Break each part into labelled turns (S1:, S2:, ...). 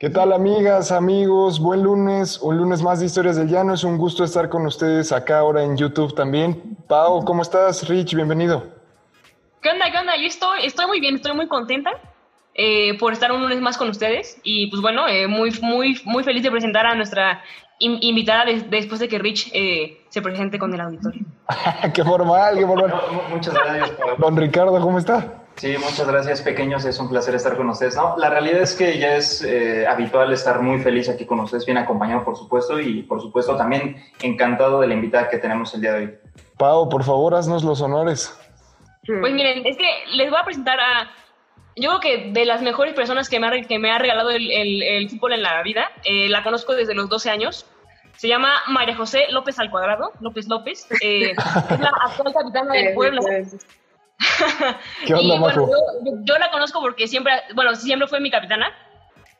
S1: ¿Qué tal amigas, amigos? Buen lunes, un lunes más de Historias del Llano. Es un gusto estar con ustedes acá ahora en YouTube también. Pau, ¿cómo estás? Rich, bienvenido.
S2: ¿Qué onda? ¿Qué onda? Yo estoy, estoy muy bien, estoy muy contenta eh, por estar un lunes más con ustedes y pues bueno, eh, muy, muy, muy feliz de presentar a nuestra in- invitada des- después de que Rich eh, se presente con el auditorio.
S1: qué formal, qué formal.
S3: Mu- Muchas gracias.
S1: Don Ricardo, ¿cómo está?
S3: Sí, muchas gracias, pequeños. Es un placer estar con ustedes. No, la realidad es que ya es eh, habitual estar muy feliz aquí con ustedes, bien acompañado, por supuesto, y por supuesto también encantado de la invitada que tenemos el día de hoy.
S1: Pau, por favor, haznos los honores.
S2: Pues miren, es que les voy a presentar a, yo creo que de las mejores personas que me ha, que me ha regalado el, el- el fútbol en la vida, eh, la conozco desde los 12 años. Se llama María José López al cuadrado, López López. eh, es la actual capitana del Puebla.
S1: ¿Qué onda,
S2: y bueno, yo- yo la conozco porque siempre, bueno, siempre fue mi capitana.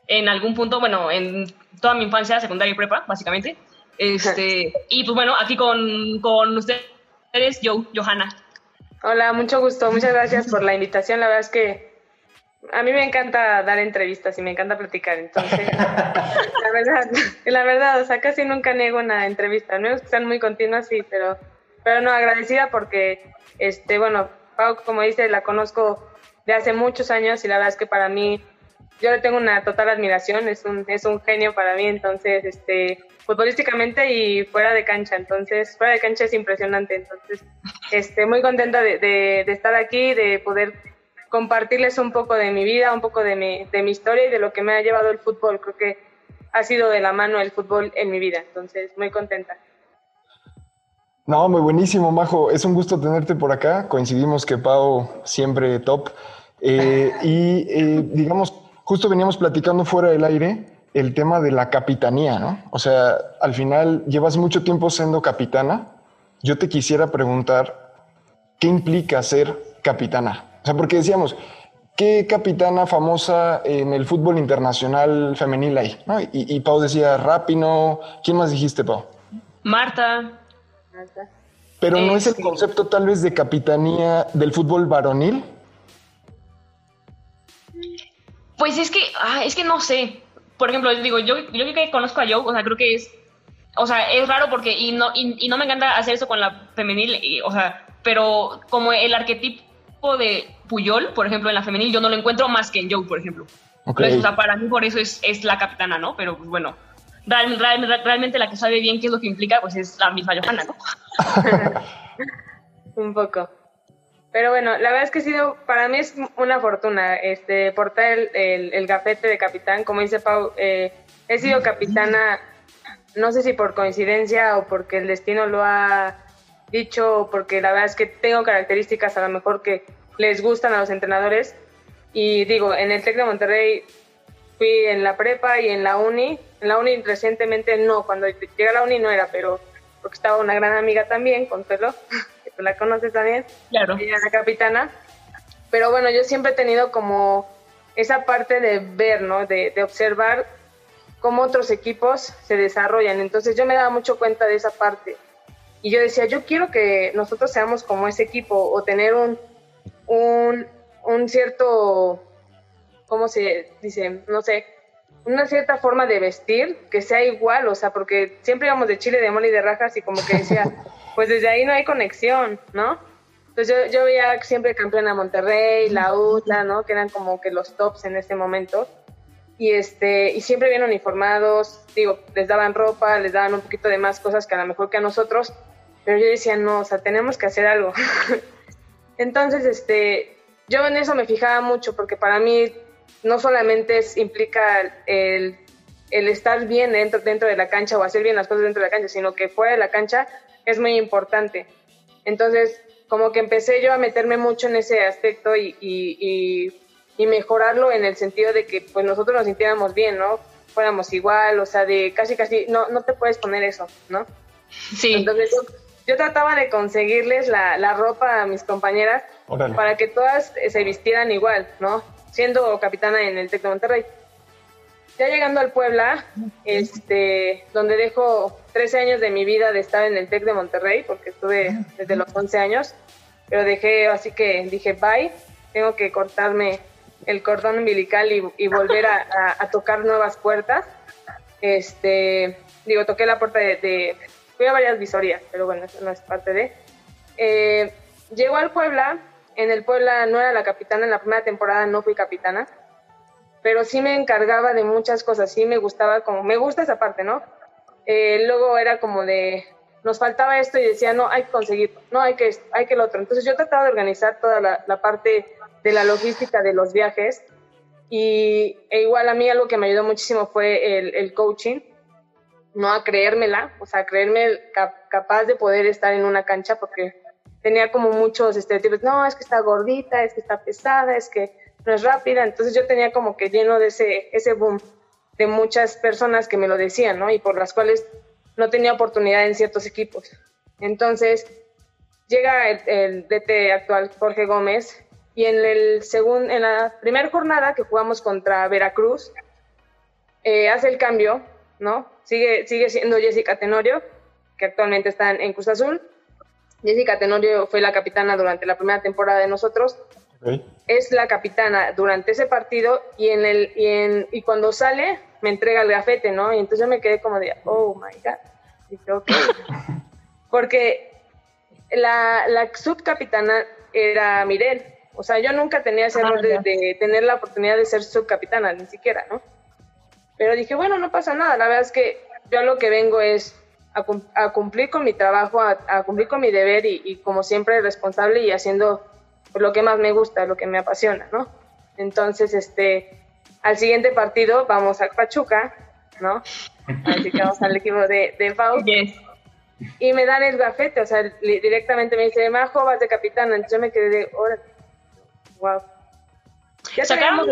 S2: En algún punto, bueno, en toda mi infancia, secundaria y prepa, básicamente. Este, y pues bueno, aquí con, con ustedes, yo, Johanna.
S4: Hola, mucho gusto. Muchas gracias por la invitación. La verdad es que a mí me encanta dar entrevistas y me encanta platicar. Entonces, la verdad, la verdad, o sea, casi nunca niego una entrevista. No es que sean muy continuas, sí, pero, pero no, agradecida porque, este, bueno, Pau, como dice, la conozco de hace muchos años y la verdad es que para mí, yo le tengo una total admiración. Es un, es un genio para mí. Entonces, este, futbolísticamente y fuera de cancha. Entonces, fuera de cancha es impresionante. Entonces, este, muy contenta de, de- de estar aquí, de poder compartirles un poco de mi vida, un poco de mi, de mi historia y de lo que me ha llevado el fútbol. Creo que ha sido de la mano el fútbol en mi vida. Entonces, muy contenta.
S1: No, muy buenísimo, Majo. Es un gusto tenerte por acá. Coincidimos que Pau siempre top. Eh, y eh, digamos, justo veníamos platicando fuera del aire el tema de la capitanía, ¿no? O sea, al final llevas mucho tiempo siendo capitana. Yo te quisiera preguntar, ¿qué implica ser capitana? O sea, porque decíamos, ¿qué capitana famosa en el fútbol internacional femenil hay? ¿no? Y, y Pau decía, Rapino. ¿Quién más dijiste, Pau?
S2: Marta,
S1: Pero no es el
S2: Este-
S1: concepto tal vez de capitanía del fútbol varonil.
S2: Pues es que, ah, es que no sé. Por ejemplo, digo, yo, yo que conozco a Joe, o sea, creo que es, o sea, es raro porque, y no, y, y no me encanta hacer eso con la femenil, y, o sea, pero como el arquetipo de Puyol, por ejemplo, en la femenil, yo no lo encuentro más que en Joe, por ejemplo. Entonces, o sea, para mí por eso es, es la capitana, ¿no? Pero, pues bueno, real- real- realmente la que sabe bien qué es lo que implica, pues es la misma Johanna, ¿no?
S4: Un poco. Pero bueno, la verdad es que ha sido, para mí es una fortuna este, portar el, el, el gafete de capitán. Como dice Pau, eh, he sido capitana, no sé si por coincidencia o porque el destino lo ha dicho, o porque la verdad es que tengo características a lo mejor que les gustan a los entrenadores. Y digo, en el TEC de Monterrey fui en la prepa y en la uni. En la uni recientemente no, cuando llegué a la uni no era, pero porque estaba una gran amiga también, Consuelo, que tú la conoces también,
S2: Claro.
S4: ella era la capitana. Pero bueno, yo siempre he tenido como esa parte de ver, ¿no? De, de observar cómo otros equipos se desarrollan. Entonces yo me daba mucho cuenta de esa parte. Y yo decía, yo quiero que nosotros seamos como ese equipo o tener un, un, un cierto, ¿cómo se dice? No sé, una cierta forma de vestir que sea igual, o sea, porque siempre íbamos de chile, de mole y de rajas y como que decía, pues desde ahí no hay conexión, ¿no? Entonces yo, yo veía siempre campeona Monterrey, la UTLA, ¿no? Que eran como que los tops en ese momento. Y, este, y siempre bien uniformados, digo, les daban ropa, les daban un poquito de más cosas que a lo mejor que a nosotros, pero yo decía, no, o sea, tenemos que hacer algo. Entonces, este, yo en eso me fijaba mucho porque para mí no solamente es, implica el, el estar bien dentro, dentro de la cancha o hacer bien las cosas dentro de la cancha, sino que fuera de la cancha es muy importante. Entonces, como que empecé yo a meterme mucho en ese aspecto y, y, y, y mejorarlo en el sentido de que pues nosotros nos sintiéramos bien, ¿no? Fuéramos igual, o sea, de casi, casi, no, no te puedes poner eso, ¿no?
S2: Sí.
S4: Entonces yo, yo trataba de conseguirles la, la ropa a mis compañeras
S1: Órale.
S4: para que todas se vistieran igual, ¿no? Siendo capitana en el Tec de Monterrey. Ya llegando al Puebla, este, donde dejo 13 años de mi vida de estar en el Tec de Monterrey, porque estuve desde los 11 años, pero dejé, así que dije, bye, tengo que cortarme el cordón umbilical y, y volver a, a- a tocar nuevas puertas. Este, digo, toqué la puerta de, de- fui a varias visorías, pero bueno, eso no es parte de. Eh, llegó al Puebla, en el Puebla no era la capitana, en la primera temporada no fui capitana, pero sí me encargaba de muchas cosas, sí me gustaba, como, me gusta esa parte, ¿no? Eh, luego era como de, nos faltaba esto y decía, no, hay que conseguirlo, no, hay que esto, hay que lo otro. Entonces yo trataba de organizar toda la, la parte de la logística de los viajes y e igual a mí algo que me ayudó muchísimo fue el, el coaching, no a creérmela, o sea, creerme cap- capaz de poder estar en una cancha porque tenía como muchos estereotipos, no, es que está gordita, es que está pesada, es que no es rápida, entonces yo tenía como que lleno de ese, ese boom de muchas personas que me lo decían, ¿no? Y por las cuales no tenía oportunidad en ciertos equipos. Entonces, llega el, el DT actual, Jorge Gómez, y en, el segun, en la primera jornada que jugamos contra Veracruz, eh, hace el cambio, ¿no? Sigue, sigue siendo Jessica Tenorio, que actualmente está en, en Cruz Azul. Jessica Tenorio fue la capitana durante la primera temporada de nosotros. Es la capitana durante ese partido y, en el, y, en, y cuando sale me entrega el gafete, ¿no? Y entonces yo me quedé como de, oh my God. Y dije, ok. Porque la, la subcapitana era Mirel. O sea, yo nunca tenía ese
S2: Ah,
S4: de,
S2: ya.
S4: de tener la oportunidad de ser subcapitana, ni siquiera, ¿no? Pero dije, bueno, no pasa nada. La verdad es que yo a lo que vengo es a, cum- a cumplir con mi trabajo, a, a cumplir con mi deber y, y como siempre responsable y haciendo pues, lo que más me gusta, lo que me apasiona, ¿no? Entonces, este, al siguiente partido vamos a Pachuca, ¿no? Así que vamos al equipo de, de Pau
S2: Yes.
S4: y me dan el gafete, o sea, directamente me dice, Majo, vas de capitana. Entonces yo me quedé de, wow. Ya
S2: Sacaron,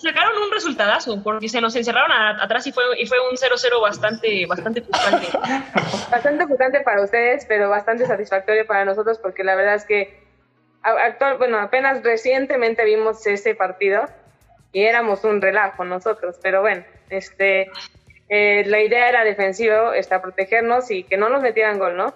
S2: sacaron un resultadazo porque se nos encerraron a- atrás y fue, y fue un 0-0 bastante, bastante frustrante.
S4: bastante frustrante para ustedes, pero bastante satisfactorio para nosotros porque la verdad es que actual, bueno, apenas recientemente vimos ese partido y éramos un relajo nosotros, pero bueno, este eh, la idea era defensivo, está protegernos y que no nos metieran gol, ¿no?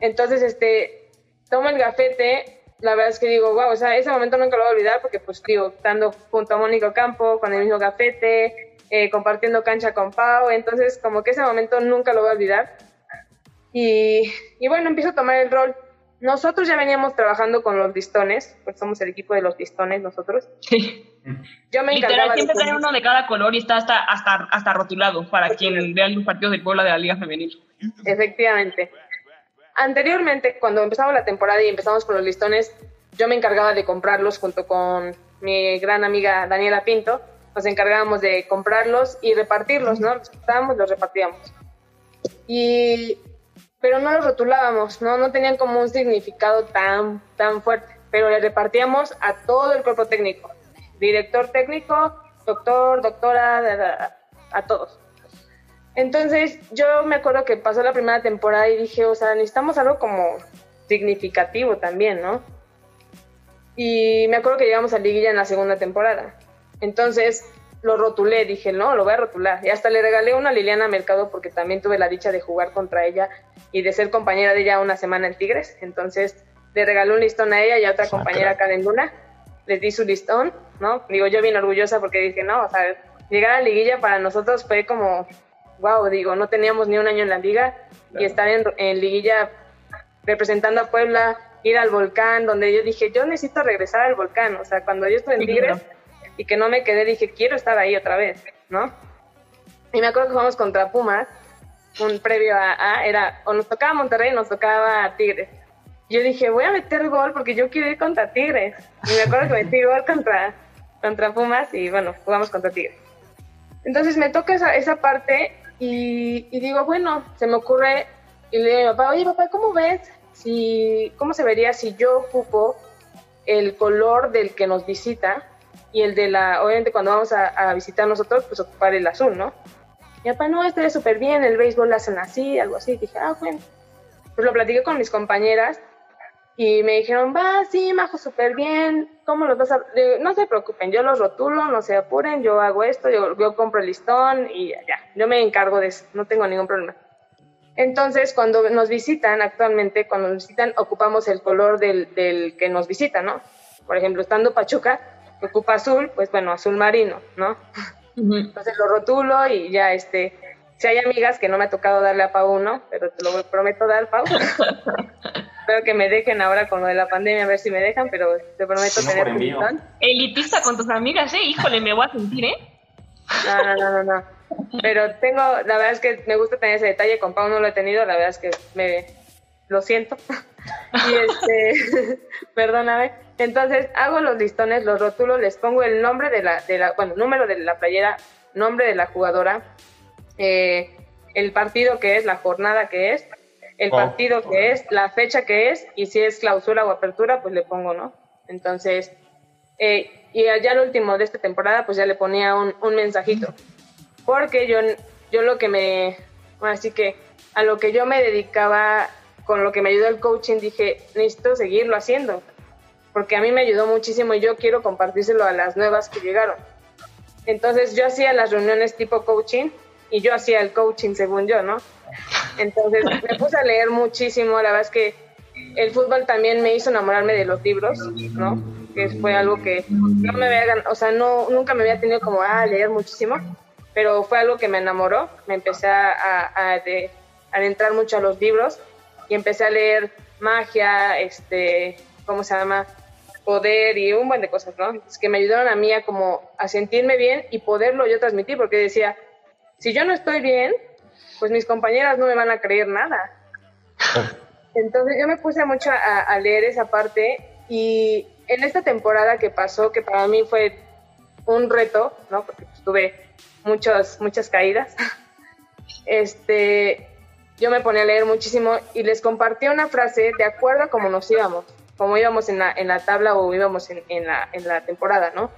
S4: Entonces, este, tomo el gafete, la verdad es que digo, wow, o sea, ese momento nunca lo voy a olvidar porque, pues, digo, estando junto a Mónico Campo, con el mismo gafete, eh, compartiendo cancha con Pau, entonces, como que ese momento nunca lo voy a olvidar. Y, y bueno, empiezo a tomar el rol. Nosotros ya veníamos trabajando con los listones, pues somos el equipo de los listones nosotros. Yo me
S2: Literal,
S4: de
S2: siempre traen uno de cada color y está hasta, hasta, hasta rotulado para quien vea los partidos del Puebla de la Liga Femenil.
S4: Efectivamente. Anteriormente, cuando empezamos la temporada y empezamos con los listones, yo me encargaba de comprarlos junto con mi gran amiga Daniela Pinto. Nos encargábamos de comprarlos y repartirlos, ¿no? Los quitábamos, los repartíamos. Y, pero no los rotulábamos, ¿no? No tenían como un significado tan, tan fuerte, pero le repartíamos a todo el cuerpo técnico. Director técnico, doctor, doctora, a todos. Entonces, yo me acuerdo que pasó la primera temporada y dije, o sea, necesitamos algo como significativo también, ¿no? Y me acuerdo que llegamos a Liguilla en la segunda temporada. Entonces, lo rotulé, dije, no, lo voy a rotular. Y hasta le regalé una a Liliana Mercado porque también tuve la dicha de jugar contra ella y de ser compañera de ella una semana en Tigres. Entonces, le regalé un listón a ella y a otra compañera acá en Luna. Les di su listón, ¿no? Digo, yo bien orgullosa porque dije, no, o sea, llegar a Liguilla para nosotros fue como wow, digo, no teníamos ni un año en la liga y estar en, en liguilla representando a Puebla, ir al volcán, donde yo dije, yo necesito regresar al volcán, o sea, cuando yo estuve en
S2: Sí,
S4: Tigres
S2: claro.
S4: y que no me quedé, dije, quiero estar ahí otra vez, ¿no? Y me acuerdo que jugamos contra Pumas, un previo a, a- era, o nos tocaba Monterrey, nos tocaba Tigres. Yo dije, voy a meter gol porque yo quiero ir contra Tigres. Y me acuerdo que metí gol contra, contra Pumas y bueno, jugamos contra Tigres. Entonces me toca esa, esa parte y, y digo, bueno, se me ocurre, y le digo a mi papá, oye papá, ¿cómo ves? Si, ¿Cómo se vería si yo ocupo el color del que nos visita y el de la, obviamente cuando vamos a, a visitar nosotros, pues ocupar el azul, ¿no? Mi papá, no, estaría súper bien, el béisbol lo hacen así, algo así. Dije, ah, bueno. pues lo platiqué con mis compañeras y me dijeron, va, sí, Majo, súper bien, ¿cómo los vas a...? no se preocupen, yo los rotulo, no se apuren, yo hago esto, yo, yo compro el listón y ya, yo me encargo de eso, no tengo ningún problema. Entonces, cuando nos visitan, actualmente, cuando nos visitan, ocupamos el color del, del que nos visita, ¿no? Por ejemplo, estando Pachuca, que ocupa azul, pues bueno, azul marino, ¿no? Entonces lo rotulo y ya, este, si hay amigas que no me ha tocado darle a Pau uno, pero te lo prometo dar, Pau. Espero que me dejen ahora con lo de la pandemia, a ver si me dejan, pero te prometo tener un
S2: Elitista con tus amigas, ¿eh? Híjole, me voy a sentir, ¿eh?
S4: No, no, no, no, no. Pero tengo, la verdad es que me gusta tener ese detalle, con Pau no lo he tenido, la verdad es que me lo siento. y este, perdóname. Entonces hago los listones, los rótulos, les pongo el nombre de la, de la bueno, número de la playera, nombre de la jugadora, eh, el partido que es, la jornada que es, el partido que es, la fecha que es, y si es clausura o apertura, pues le pongo, ¿no? Entonces, eh, y ya el último de esta temporada, pues ya le ponía un, un mensajito. Porque yo, yo lo que me, así que a lo que yo me dedicaba, con lo que me ayudó el coaching, dije, necesito seguirlo haciendo. Porque a mí me ayudó muchísimo y yo quiero compartírselo a las nuevas que llegaron. Entonces yo hacía las reuniones tipo coaching y yo hacía el coaching según yo, ¿no? Entonces me puse a leer muchísimo, la verdad es que el fútbol también me hizo enamorarme de los libros, ¿no? Que fue algo que no me había, o sea, no, nunca me había tenido como a leer muchísimo, pero fue algo que me enamoró, me empecé a, a, a adentrar mucho a los libros y empecé a leer magia, este, ¿cómo se llama? poder y un buen de cosas, ¿no? Es que me ayudaron a mí a como a sentirme bien y poderlo yo transmitir, porque decía, si yo no estoy bien, pues mis compañeras no me van a creer nada. Entonces yo me puse mucho a, leer esa parte y en esta temporada que pasó, que para mí fue un reto, ¿no? Porque pues, tuve muchas, muchas caídas, este, yo me ponía a leer muchísimo y les compartí una frase de acuerdo a cómo nos íbamos, como íbamos en la, en la tabla o íbamos en, en, la, en la temporada, ¿no?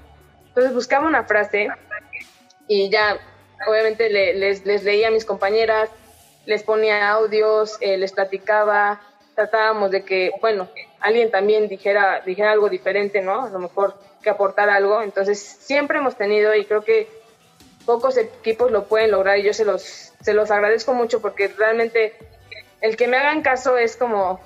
S4: Entonces buscaba una frase y ya obviamente les, les leía a mis compañeras, les ponía audios, eh, les platicaba, tratábamos de que, bueno, alguien también dijera, dijera algo diferente, ¿no? A lo mejor que aportar algo. Entonces, siempre hemos tenido y creo que pocos equipos lo pueden lograr y yo se los, se los agradezco mucho porque realmente el que me hagan caso es como,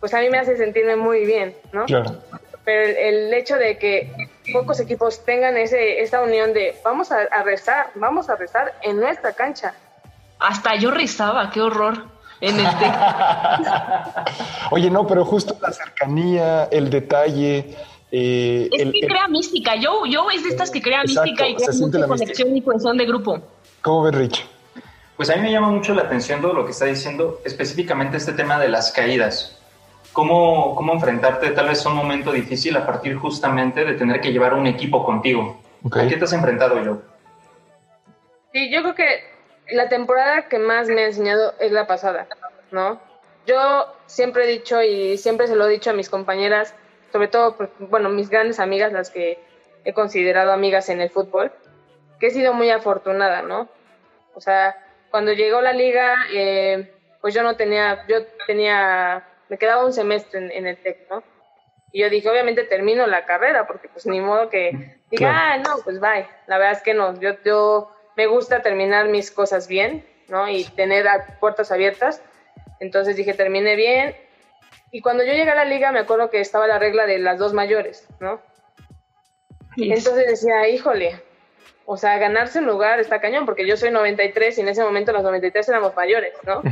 S4: pues a mí me hace sentirme muy bien, ¿no? Claro pero el, hecho de que pocos equipos tengan ese, esa unión de vamos a, rezar, vamos a rezar en nuestra cancha.
S2: Hasta yo rezaba, qué horror. En el
S1: Oye, no, pero justo la cercanía, el detalle.
S2: Eh, es que crea mística. Yo, yo es de estas que crea mística y crea mucha conexión y cohesión de grupo.
S1: ¿Cómo ves, Rich?
S3: Pues a mí me llama mucho la atención todo lo que está diciendo, específicamente este tema de las caídas cómo, cómo enfrentarte tal vez a un momento difícil a partir justamente de tener que llevar un equipo contigo. ¿A qué te has enfrentado yo?
S4: Sí, yo creo que la temporada que más me ha enseñado es la pasada, ¿no? Yo siempre he dicho y siempre se lo he dicho a mis compañeras, sobre todo, bueno, mis grandes amigas, las que he considerado amigas en el fútbol, que he sido muy afortunada, ¿no? O sea, cuando llegó la liga, eh, pues yo no tenía, yo tenía me quedaba un semestre en, el TEC, ¿no? Y yo dije, obviamente termino la carrera, porque pues ni modo que diga, ah, no, pues bye. La verdad es que no, yo, yo me gusta terminar mis cosas bien, ¿no? Y tener puertas abiertas. Entonces dije, terminé bien. Y cuando yo llegué a la liga, me acuerdo que estaba la regla de las dos mayores, ¿no? Entonces decía, híjole, o sea, ganarse un lugar está cañón, porque yo soy 93 y en ese momento los 93 éramos mayores, ¿no?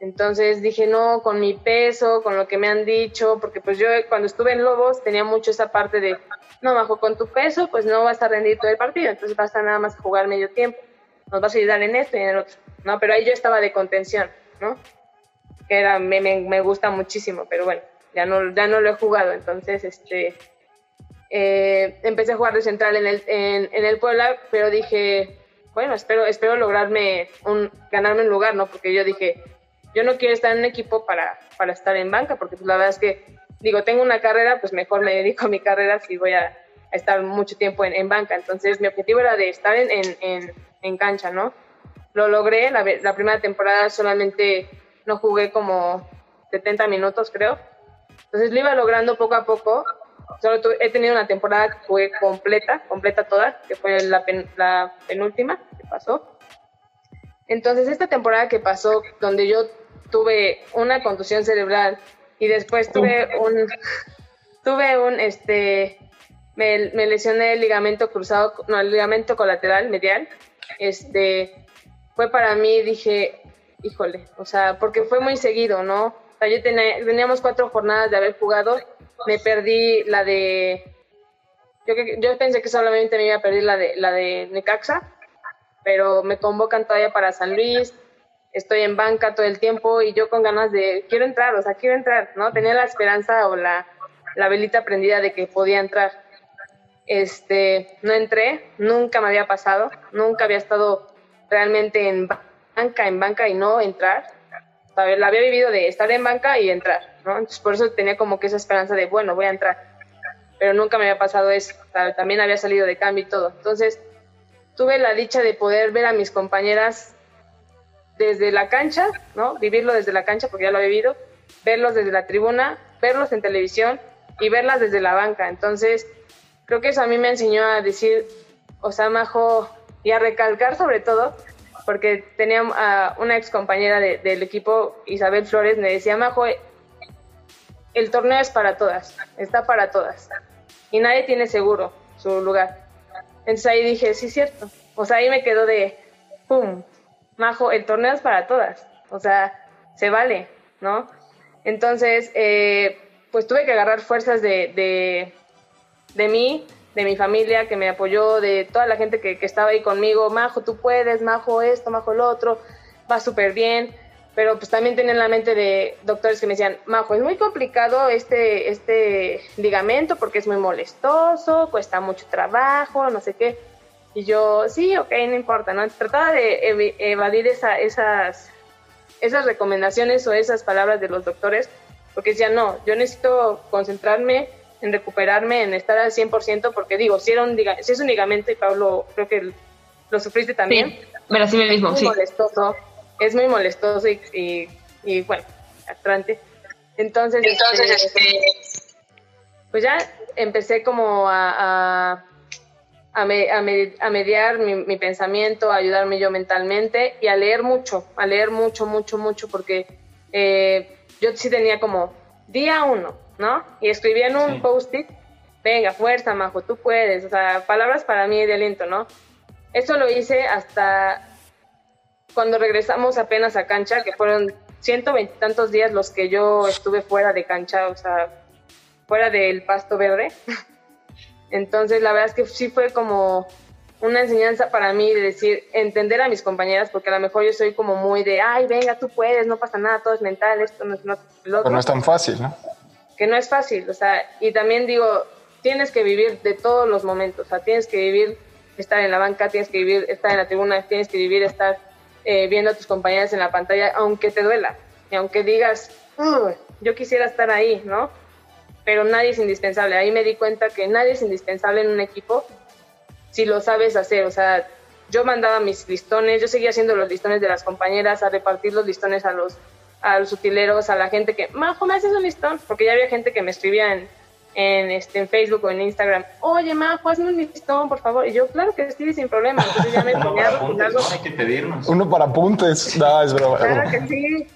S4: Entonces dije, no, con mi peso, con lo que me han dicho, porque pues yo cuando estuve en Lobos tenía mucho esa parte de, no, bajo con tu peso, pues no vas a rendir todo el partido, entonces basta nada más jugar medio tiempo, nos vas a ayudar en esto y en el otro, ¿no? Pero ahí yo estaba de contención, ¿no? Que era, me, me, gusta muchísimo, pero bueno, ya no, ya no lo he jugado, entonces, este, eh, empecé a jugar de central en el, en, en el Puebla, pero dije, bueno, espero, espero lograrme un, ganarme un lugar, ¿no? Porque yo dije, yo no quiero estar en un equipo para, para estar en banca, porque pues la verdad es que, digo, tengo una carrera, pues mejor me dedico a mi carrera si voy a, estar mucho tiempo en, banca. Entonces mi objetivo era de estar en, en, en cancha, ¿no? Lo logré, la, la, primera temporada solamente no jugué como 70 minutos, creo. Entonces lo iba logrando poco a poco. Solo he tenido una temporada que jugué completa, completa toda, que fue la, la penúltima que pasó. Entonces esta temporada que pasó, donde yo tuve una contusión cerebral y después tuve un, tuve un, este, me, me, lesioné el ligamento cruzado, no, el ligamento colateral medial, este, fue para mí, dije, híjole, o sea, porque fue muy seguido, ¿no? O sea, yo tenía, teníamos cuatro jornadas de haber jugado, me perdí la de, yo, yo pensé que solamente me iba a perder la de, la de Necaxa, pero me convocan todavía para San Luis, estoy en banca todo el tiempo y yo con ganas de, quiero entrar, o sea, quiero entrar, ¿no? Tenía la esperanza o la, la velita prendida de que podía entrar. Este, no entré, nunca me había pasado, nunca había estado realmente en banca, en banca y no entrar. La había vivido de estar en banca y entrar, ¿no? Entonces por eso tenía como que esa esperanza de, bueno, voy a entrar. Pero nunca me había pasado eso, también había salido de cambio y todo. Entonces tuve la dicha de poder ver a mis compañeras desde la cancha, ¿no? Vivirlo desde la cancha porque ya lo he vivido, verlos desde la tribuna, verlos en televisión y verlas desde la banca. Entonces, creo que eso a mí me enseñó a decir, o sea, Majo, y a recalcar sobre todo, porque tenía a una ex compañera del equipo, Isabel Flores, me decía, Majo, el torneo es para todas, está para todas, y nadie tiene seguro su lugar. Entonces ahí dije, sí, cierto. O sea, ahí me quedó de, ¡pum! Majo, el torneo es para todas, o sea, se vale, ¿no? Entonces, eh, pues tuve que agarrar fuerzas de, de, de, mí, de mi familia que me apoyó, de toda la gente que, estaba ahí conmigo, Majo, tú puedes, Majo esto, Majo lo otro, va súper bien, pero pues también tenía en la mente de doctores que me decían, Majo, es muy complicado este, este ligamento porque es muy molestoso, cuesta mucho trabajo, no sé qué. Y yo, sí, ok, no importa, ¿no? Trataba de evadir esa, esas, esas recomendaciones o esas palabras de los doctores, porque decía, no, yo necesito concentrarme en recuperarme, en estar al 100%, porque digo, si, era un, si es un ligamento, y Pablo, creo que lo sufriste también.
S2: Sí, pero así mismo, muy
S4: molestoso, es muy molestoso y, y, bueno, atrante. Entonces, Entonces este, pues ya empecé como a a, a, mediar mi, pensamiento, a ayudarme yo mentalmente y a leer mucho, a leer mucho, mucho, mucho, porque eh, yo sí tenía como día uno, ¿no? Y escribía en un post-it, venga, fuerza, Majo, tú puedes, o sea, palabras para mí de aliento, ¿no? Eso lo hice hasta cuando regresamos apenas a cancha, que fueron ciento veintitantos días los que yo estuve fuera de cancha, o sea, fuera del pasto verde. Entonces, la verdad es que sí fue como una enseñanza para mí de decir, entender a mis compañeras, porque a lo mejor yo soy como muy de, ay, venga, tú puedes, no pasa nada, todo es mental, esto no es lo
S1: Pero no es tan fácil, ¿no?
S4: Que no es fácil, o sea, y también digo, tienes que vivir de todos los momentos, o sea, tienes que vivir estar en la banca, tienes que vivir estar en la tribuna, tienes que vivir estar eh, viendo a tus compañeras en la pantalla, aunque te duela, y aunque digas, yo quisiera estar ahí, ¿no? pero nadie es indispensable. Ahí me di cuenta que nadie es indispensable en un equipo si lo sabes hacer. O sea, yo mandaba mis listones, yo seguía haciendo los listones de las compañeras, a repartir los listones a los, a los utileros, a la gente que, Majo, ¿me haces un listón? Porque ya había gente que me escribía en, en, este, en Facebook o en Instagram, oye, Majo, hazme un listón, por favor. Y yo, claro que sí, sin problema. Entonces ya me
S3: Uno para apuntes, no hay que pedirnos.
S1: Uno para apuntes, no, es broma.
S4: Claro que sí.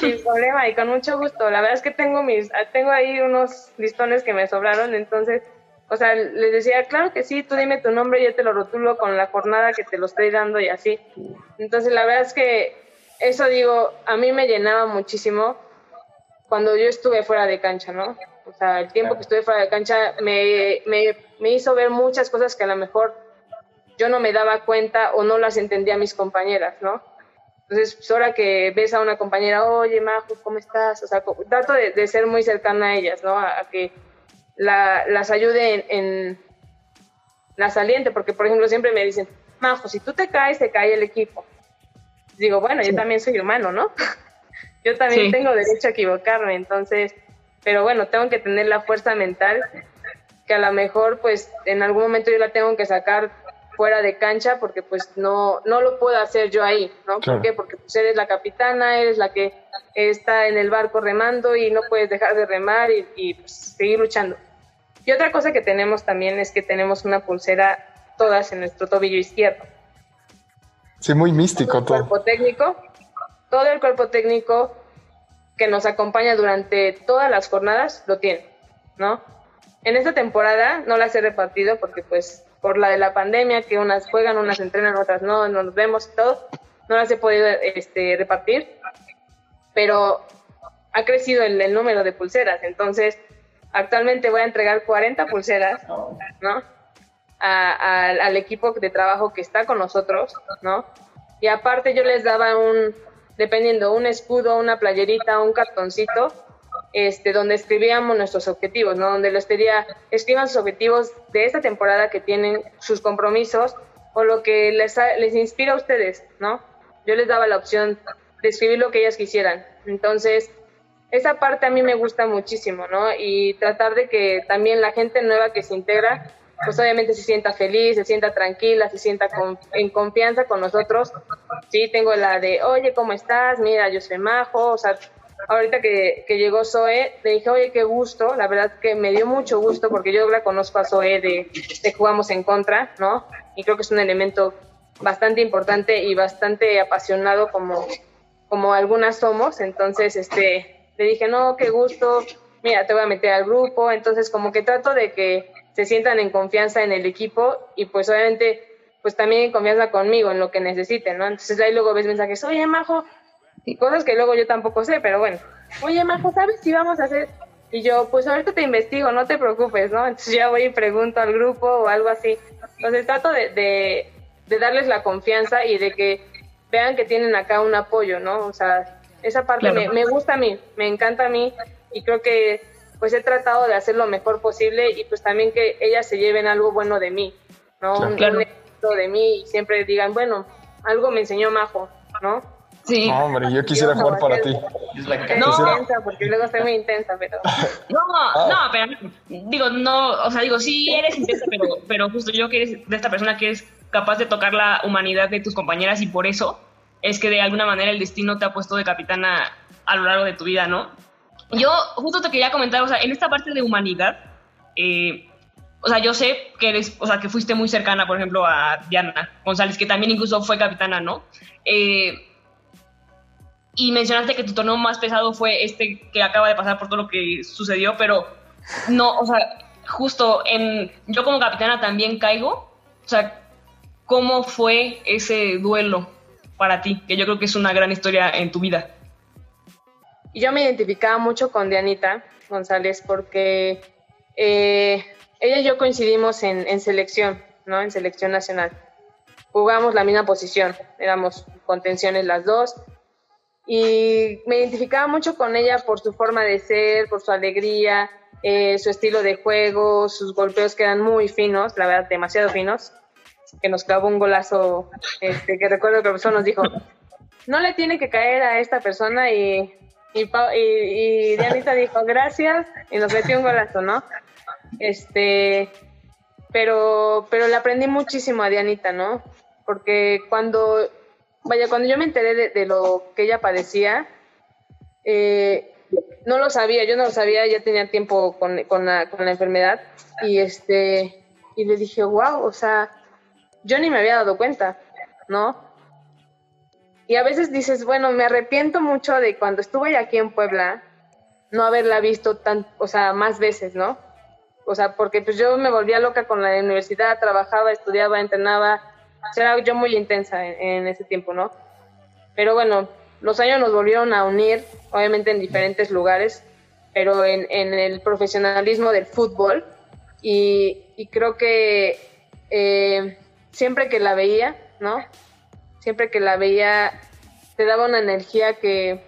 S4: Sin problema y con mucho gusto. La verdad es que tengo mis, tengo ahí unos listones que me sobraron, entonces, o sea, les decía, claro que sí, tú dime tu nombre, y yo te lo rotulo con la jornada que te lo estoy dando y así. Entonces, la verdad es que eso digo, a mí me llenaba muchísimo cuando yo estuve fuera de cancha, ¿no? O sea, el tiempo que estuve fuera de cancha me, me, me hizo ver muchas cosas que a lo mejor yo no me daba cuenta o no las entendía mis compañeras, ¿no? Entonces, pues ahora que ves a una compañera, oye, Majo, ¿cómo estás? O sea, trato de, ser muy cercana a ellas, ¿no? A, que las ayude en, la saliente, porque, por ejemplo, siempre me dicen, Majo, si tú te caes, se cae el equipo. Digo, bueno, yo también soy humano, ¿no? yo también tengo derecho a equivocarme, entonces, pero bueno, tengo que tener la fuerza mental que a lo mejor, pues, en algún momento yo la tengo que sacar fuera de cancha porque pues no, no lo puedo hacer yo ahí, ¿no? ¿Por qué? Porque pues eres la capitana, eres la que está en el barco remando y no puedes dejar de remar y, pues, seguir luchando. Y otra cosa que tenemos también es que tenemos una pulsera todas en nuestro tobillo izquierdo.
S1: Sí, muy místico
S4: todo. El cuerpo técnico, todo el cuerpo técnico que nos acompaña durante todas las jornadas lo tiene, ¿no? En esta temporada no las he repartido porque pues por la de la pandemia, que unas juegan, unas entrenan, otras no, no nos vemos y todo, no las he podido este, repartir, pero ha crecido el, número de pulseras, entonces actualmente voy a entregar 40 pulseras, ¿no? al equipo de trabajo que está con nosotros, ¿no? Y aparte yo les daba un, dependiendo, un escudo, una playerita, un cartoncito, este, donde escribíamos nuestros objetivos, ¿no? Donde les pedía, escriban sus objetivos de esta temporada que tienen, sus compromisos o lo que les, les inspira a ustedes, ¿no? Yo les daba la opción de escribir lo que ellas quisieran. Entonces, esa parte a mí me gusta muchísimo, ¿no? Y tratar de que también la gente nueva que se integra, pues obviamente se sienta feliz, se sienta tranquila, se sienta en confianza con nosotros. Sí, tengo la de, oye, ¿cómo estás? Mira, yo soy Majo, o sea, ahorita que, llegó Zoe, le dije, oye, qué gusto, la verdad que me dio mucho gusto porque yo la conozco a Zoe de, de Jugamos en Contra, ¿no? Y creo que es un elemento bastante importante y bastante apasionado como, como algunas somos, entonces este, le dije, no, qué gusto, mira, te voy a meter al grupo, entonces como que trato de que se sientan en confianza en el equipo y pues obviamente pues también en confianza conmigo en lo que necesiten, ¿no? Entonces ahí luego ves mensajes, oye, Majo, y cosas que luego yo tampoco sé, pero bueno. Oye, Majo, ¿sabes si vamos a hacer? Y yo, pues ahorita te investigo, no te preocupes, ¿no? Entonces ya voy y pregunto al grupo o algo así. Entonces trato de, de, darles la confianza y de que vean que tienen acá un apoyo, ¿no? O sea, esa parte me, me, gusta a mí, me encanta a mí y creo que pues he tratado de hacer lo mejor posible y pues también que ellas se lleven algo bueno de mí, ¿no? Un, un de mí y siempre digan, bueno, algo me enseñó Majo, ¿no?
S1: Sí. No, hombre, yo quisiera jugar para ti.
S4: No, intensa, porque luego soy muy intensa, pero...
S2: No, ah. no, pero digo, no, o sea, digo, sí eres intensa, pero, pero justo yo que eres de esta persona que es capaz de tocar la humanidad de tus compañeras y por eso es que de alguna manera el destino te ha puesto de capitana a lo largo de tu vida, ¿no? Yo justo te quería comentar, o sea, en esta parte de humanidad, eh, o sea, yo sé que eres, o sea, que fuiste muy cercana, por ejemplo, a Diana González, que también incluso fue capitana, ¿no? Eh, y mencionaste que tu torneo más pesado fue este que acaba de pasar por todo lo que sucedió, pero no, o sea, justo en yo como capitana también caigo. O sea, ¿cómo fue ese duelo para ti? Que yo creo que es una gran historia en tu vida.
S4: Yo me identificaba mucho con Dianita González porque eh, ella y yo coincidimos en, en selección, ¿no? En selección nacional. Jugamos la misma posición, éramos contenciones las dos y me identificaba mucho con ella por su forma de ser, por su alegría, eh, su estilo de juego, sus golpeos que eran muy finos, la verdad, demasiado finos, que nos clavó un golazo, este, que recuerdo que el profesor nos dijo, no le tiene que caer a esta persona y, y, y, Dianita dijo, gracias, y nos metió un golazo, ¿no? Este, pero, pero le aprendí muchísimo a Dianita, ¿no? Porque cuando vaya, cuando yo me enteré de, lo que ella padecía, eh, no lo sabía, yo no lo sabía, ya tenía tiempo con, la, enfermedad y este y le dije, wow, o sea, yo ni me había dado cuenta, ¿no? Y a veces dices, bueno, me arrepiento mucho de cuando estuve aquí en Puebla, no haberla visto tan, o sea, más veces, ¿no? O sea, porque pues yo me volvía loca con la universidad, trabajaba, estudiaba, entrenaba, era yo muy intensa en, ese tiempo, ¿no? Pero bueno, los años nos volvieron a unir, obviamente en diferentes lugares, pero en, el profesionalismo del fútbol. Y, creo que eh, siempre que la veía, ¿no? Siempre que la veía, te daba una energía que,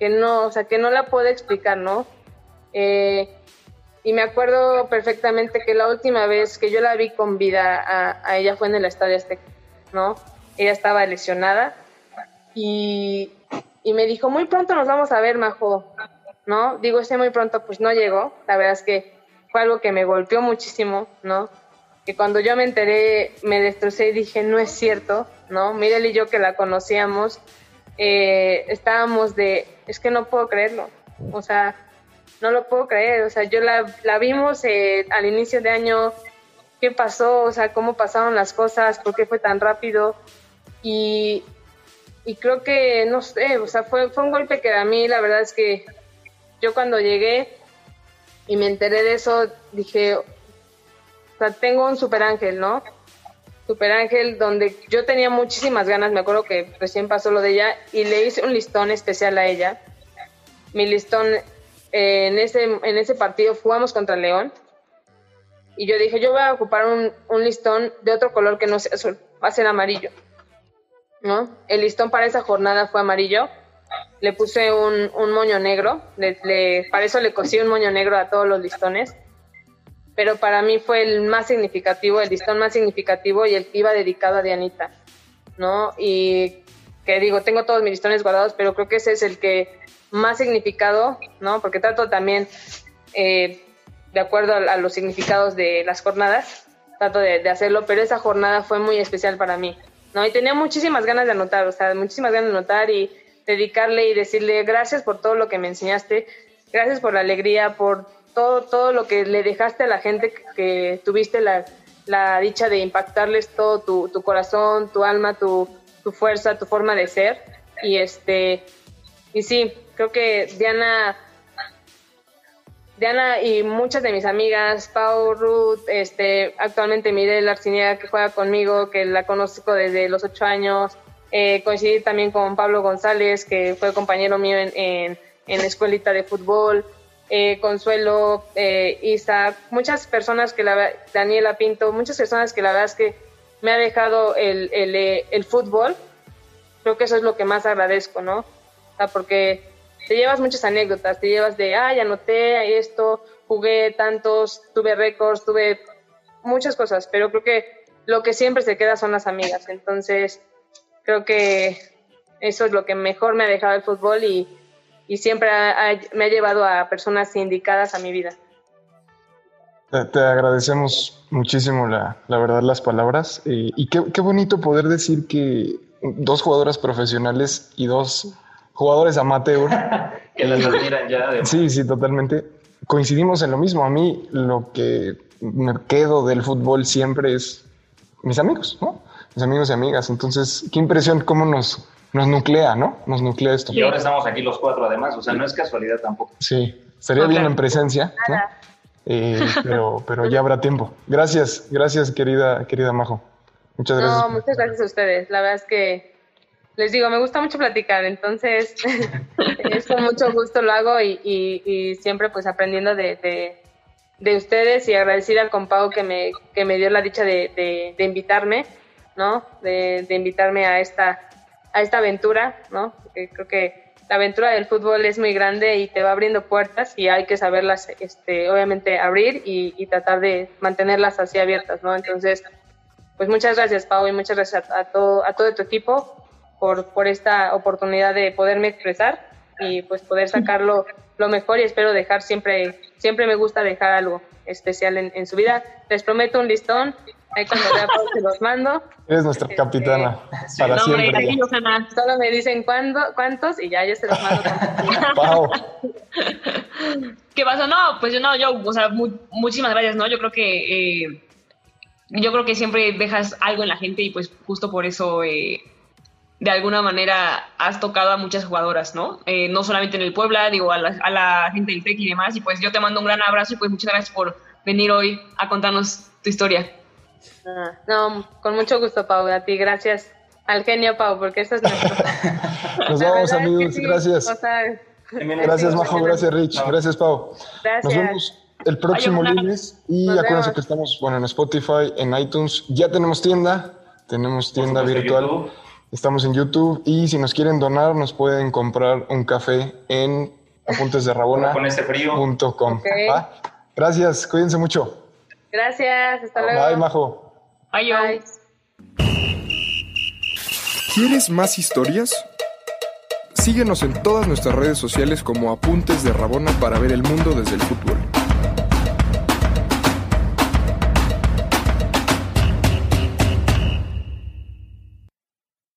S4: no, o sea, que no la puedo explicar, ¿no? Eh, y me acuerdo perfectamente que la última vez que yo la vi con vida a, ella fue en el Estadio Azteca, ¿no? Ella estaba lesionada y, me dijo, muy pronto nos vamos a ver, Majo, ¿no? Digo, ese muy pronto, pues no llegó. La verdad es que fue algo que me golpeó muchísimo, ¿no? Que cuando yo me enteré me destrocé y dije, no es cierto, ¿no? Miguel y yo que la conocíamos, eh, estábamos de, es que no puedo creerlo, o sea, no lo puedo creer, o sea, yo la, la vimos eh, al inicio de año, qué pasó, o sea, cómo pasaron las cosas, por qué fue tan rápido, y, y creo que, no sé, o sea, fue, fue un golpe que a mí la verdad es que yo cuando llegué y me enteré de eso, dije, sea, tengo un super ángel, ¿no? Super Ángel, donde yo tenía muchísimas ganas, me acuerdo que recién pasó lo de ella, y le hice un listón especial a ella. Mi listón, eh, en, ese, en ese partido jugamos contra León, y yo dije, yo voy a ocupar un, un listón de otro color que no sea azul, va a ser amarillo. ¿no? El listón para esa jornada fue amarillo. Le puse un, un moño negro, para eso le cosí un moño negro a todos los listones. Pero para mí fue el más significativo, el listón más significativo y el que iba dedicado a Dianita, ¿no? Y que digo, tengo todos mis listones guardados, pero creo que ese es el que más significado, ¿no? Porque trato también, eh, de acuerdo a, a los significados de las jornadas, trato de, de hacerlo, pero esa jornada fue muy especial para mí, ¿no? Y tenía muchísimas ganas de anotar, o sea, muchísimas ganas de anotar y dedicarle y decirle gracias por todo lo que me enseñaste, gracias por la alegría, por todo, todo lo que le dejaste a la gente que, tuviste la, la dicha de impactarles todo tu, corazón, tu alma, tu, tu fuerza, tu forma de ser. Y este, y sí, creo que Diana, Diana y muchas de mis amigas, Pau, Ruth, este, actualmente Mirel Arciniega que juega conmigo, que la conozco desde los ocho años, eh, coincidí también con Pablo González, que fue compañero mío en, en, en escuelita de fútbol, eh, Consuelo, eh, Isa, muchas personas que la Daniela Pinto, muchas personas que la verdad es que me ha dejado el, el, eh, el fútbol, creo que eso es lo que más agradezco, ¿no? O sea, porque te llevas muchas anécdotas, te llevas de, ay, anoté esto, jugué tantos, tuve récords, tuve muchas cosas, pero creo que lo que siempre se queda son las amigas, entonces creo que eso es lo que mejor me ha dejado el fútbol y, y siempre ha- ha- me ha llevado a personas indicadas a mi vida.
S1: Te, te agradecemos muchísimo, la, la verdad, las palabras. eh, y qué, qué bonito poder decir que dos jugadoras profesionales y dos jugadores amateur.
S3: Que las admiran ya. De...
S1: Sí, sí, totalmente. Coincidimos en lo mismo. A mí lo que me quedo del fútbol siempre es mis amigos, ¿no? Mis amigos y amigas. Entonces, qué impresión cómo nos, nos nuclea, ¿no? Nos nuclea esto.
S3: Y ahora estamos aquí los cuatro además, o sea, no es casualidad tampoco.
S1: Sí, estaría bien en presencia, ¿no? Eh, pero, pero ya habrá tiempo. Gracias, gracias, querida, querida Majo. Muchas gracias.
S4: No, muchas gracias a ustedes. La verdad es que les digo, me gusta mucho platicar, entonces es con mucho gusto lo hago y, y- y siempre pues aprendiendo de, de- de ustedes y agradecida con Pau que me, que me dio la dicha de, de- de invitarme, ¿no? De, de invitarme a esta, a esta aventura, ¿no? Creo que la aventura del fútbol es muy grande y te va abriendo puertas y hay que saberlas, este, obviamente, abrir y, y tratar de mantenerlas así abiertas, ¿no? Entonces, pues muchas gracias, Pau, y muchas gracias a, a todo, a todo tu equipo por, por esta oportunidad de poderme expresar y pues poder sacarlo lo mejor y espero dejar siempre, siempre me gusta dejar algo especial en, en su vida. Les prometo un listón, ahí cuando vea Pau se los mando.
S1: Eres nuestra capitana para
S2: No, hombre,
S1: siempre.
S4: Solo me dicen cuándo, cuántos y ya yo se los mando.
S1: Pau,
S2: ¿Qué pasa? No, pues yo no, yo, o sea, mu- muchísimas gracias, ¿no? Yo creo que, eh, yo creo que siempre dejas algo en la gente y pues justo por eso, eh, de alguna manera has tocado a muchas jugadoras, ¿no? Eh, no solamente en el Puebla, digo, a la, a la gente del TEC y demás, y pues yo te mando un gran abrazo y pues muchas gracias por venir hoy a contarnos tu historia.
S4: Ah, No, con mucho gusto, Pau, a ti, gracias al genio, Pau, porque eso es nuestro...
S1: nos vamos,
S4: verdad es que
S1: amigos.
S4: sí,
S1: Gracias.
S4: o sea,
S1: Gracias, Majo. Gracias, Rich. Gracias, Pau.
S4: Gracias.
S1: Nos vemos el próximo
S2: Adiós.
S1: lunes y
S4: Nos
S1: acuérdense
S4: vemos.
S1: que estamos bueno en Spotify, en iTunes. Ya tenemos tienda, tenemos tienda virtual. Estamos en YouTube y si nos quieren donar, nos pueden comprar un café en apuntesderrabona.com.
S3: Con este frío.
S4: Ok.
S1: ¿va? Gracias, cuídense mucho.
S4: Gracias, hasta luego.
S1: Bye, Majo.
S2: Yo.
S4: Bye.
S5: ¿Quieres más historias? Síguenos en todas nuestras redes sociales como Apuntes de Rabona para ver el mundo desde el fútbol.